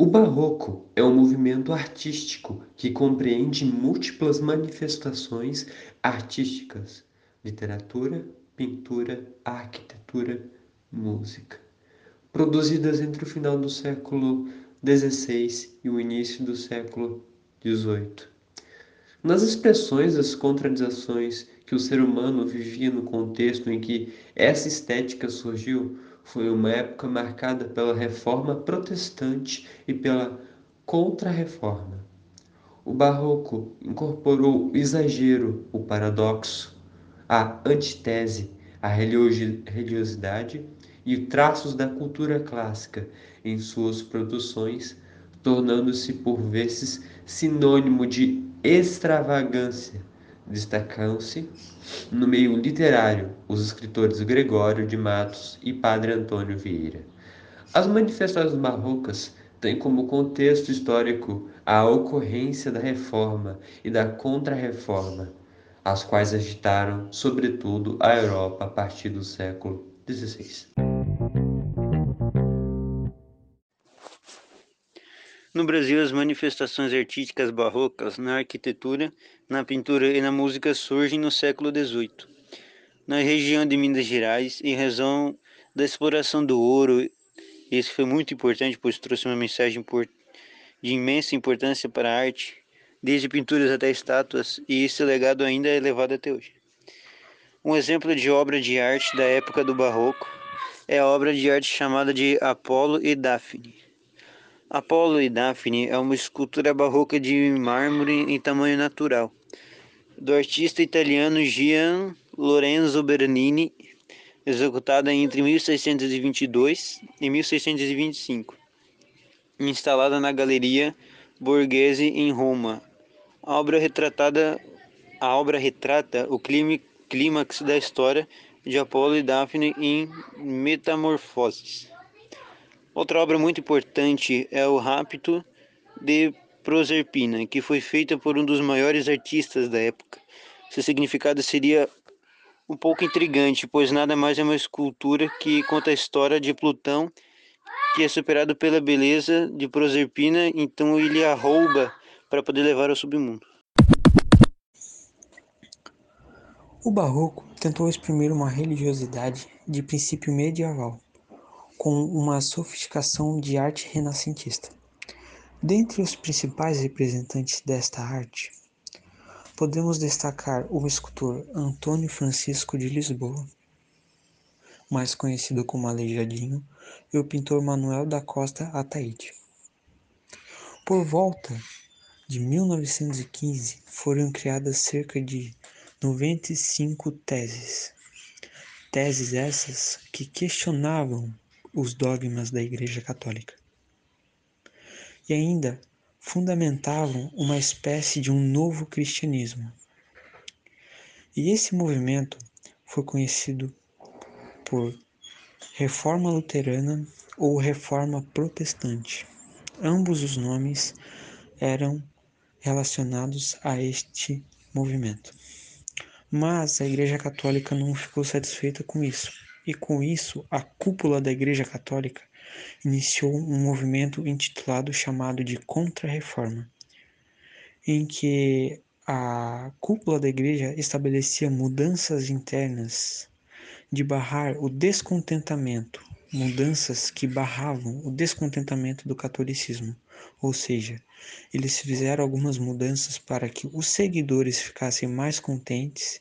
O Barroco é um movimento artístico que compreende múltiplas manifestações artísticas: literatura, pintura, arquitetura, música, produzidas entre o final do século XVI e o início do século XVIII. Nas expressões das contradições que o ser humano vivia no contexto em que essa estética surgiu, foi uma época marcada pela reforma protestante e pela contra-reforma. O barroco incorporou o exagero, o paradoxo, a antitese, a religiosidade e traços da cultura clássica em suas produções, tornando-se por vezes sinônimo de extravagância. Destacam-se no meio literário os escritores Gregório de Matos e Padre Antônio Vieira. As manifestações barrocas têm como contexto histórico a ocorrência da reforma e da contra-reforma, as quais agitaram, sobretudo, a Europa a partir do século XVI. No Brasil, as manifestações artísticas barrocas na arquitetura, na pintura e na música surgem no século XVIII. Na região de Minas Gerais, em razão da exploração do ouro, isso foi muito importante, pois trouxe uma mensagem de imensa importância para a arte, desde pinturas até estátuas, e esse legado ainda é levado até hoje. Um exemplo de obra de arte da época do Barroco é a obra de arte chamada de Apolo e Daphne Apolo e Daphne é uma escultura barroca de mármore em tamanho natural, do artista italiano Gian Lorenzo Bernini, executada entre 1622 e 1625, instalada na Galeria Borghese em Roma. A obra retratada a obra retrata o clímax da história de Apolo e Daphne em Metamorfoses. Outra obra muito importante é o Rapto de Proserpina, que foi feita por um dos maiores artistas da época. Seu significado seria um pouco intrigante, pois nada mais é uma escultura que conta a história de Plutão, que é superado pela beleza de Proserpina, então ele a rouba para poder levar ao submundo. O Barroco tentou exprimir uma religiosidade de princípio medieval com uma sofisticação de arte renascentista. Dentre os principais representantes desta arte, podemos destacar o escultor Antônio Francisco de Lisboa, mais conhecido como Aleijadinho, e o pintor Manuel da Costa Ataíde. Por volta de 1915, foram criadas cerca de 95 teses. Teses essas que questionavam os dogmas da Igreja Católica. E ainda fundamentavam uma espécie de um novo cristianismo. E esse movimento foi conhecido por Reforma Luterana ou Reforma Protestante. Ambos os nomes eram relacionados a este movimento. Mas a Igreja Católica não ficou satisfeita com isso e com isso a cúpula da Igreja Católica iniciou um movimento intitulado chamado de Contra-Reforma, em que a cúpula da Igreja estabelecia mudanças internas de barrar o descontentamento, mudanças que barravam o descontentamento do catolicismo, ou seja, eles fizeram algumas mudanças para que os seguidores ficassem mais contentes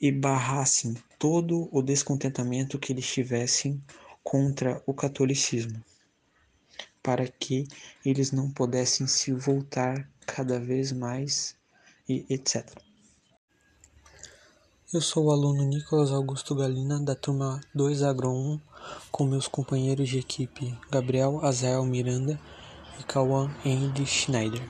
e barrassem todo o descontentamento que eles tivessem contra o catolicismo, para que eles não pudessem se voltar cada vez mais e etc. Eu sou o aluno Nicolas Augusto Galina, da turma 2 Agro 1, com meus companheiros de equipe Gabriel Azael Miranda e Cauã Henry Schneider.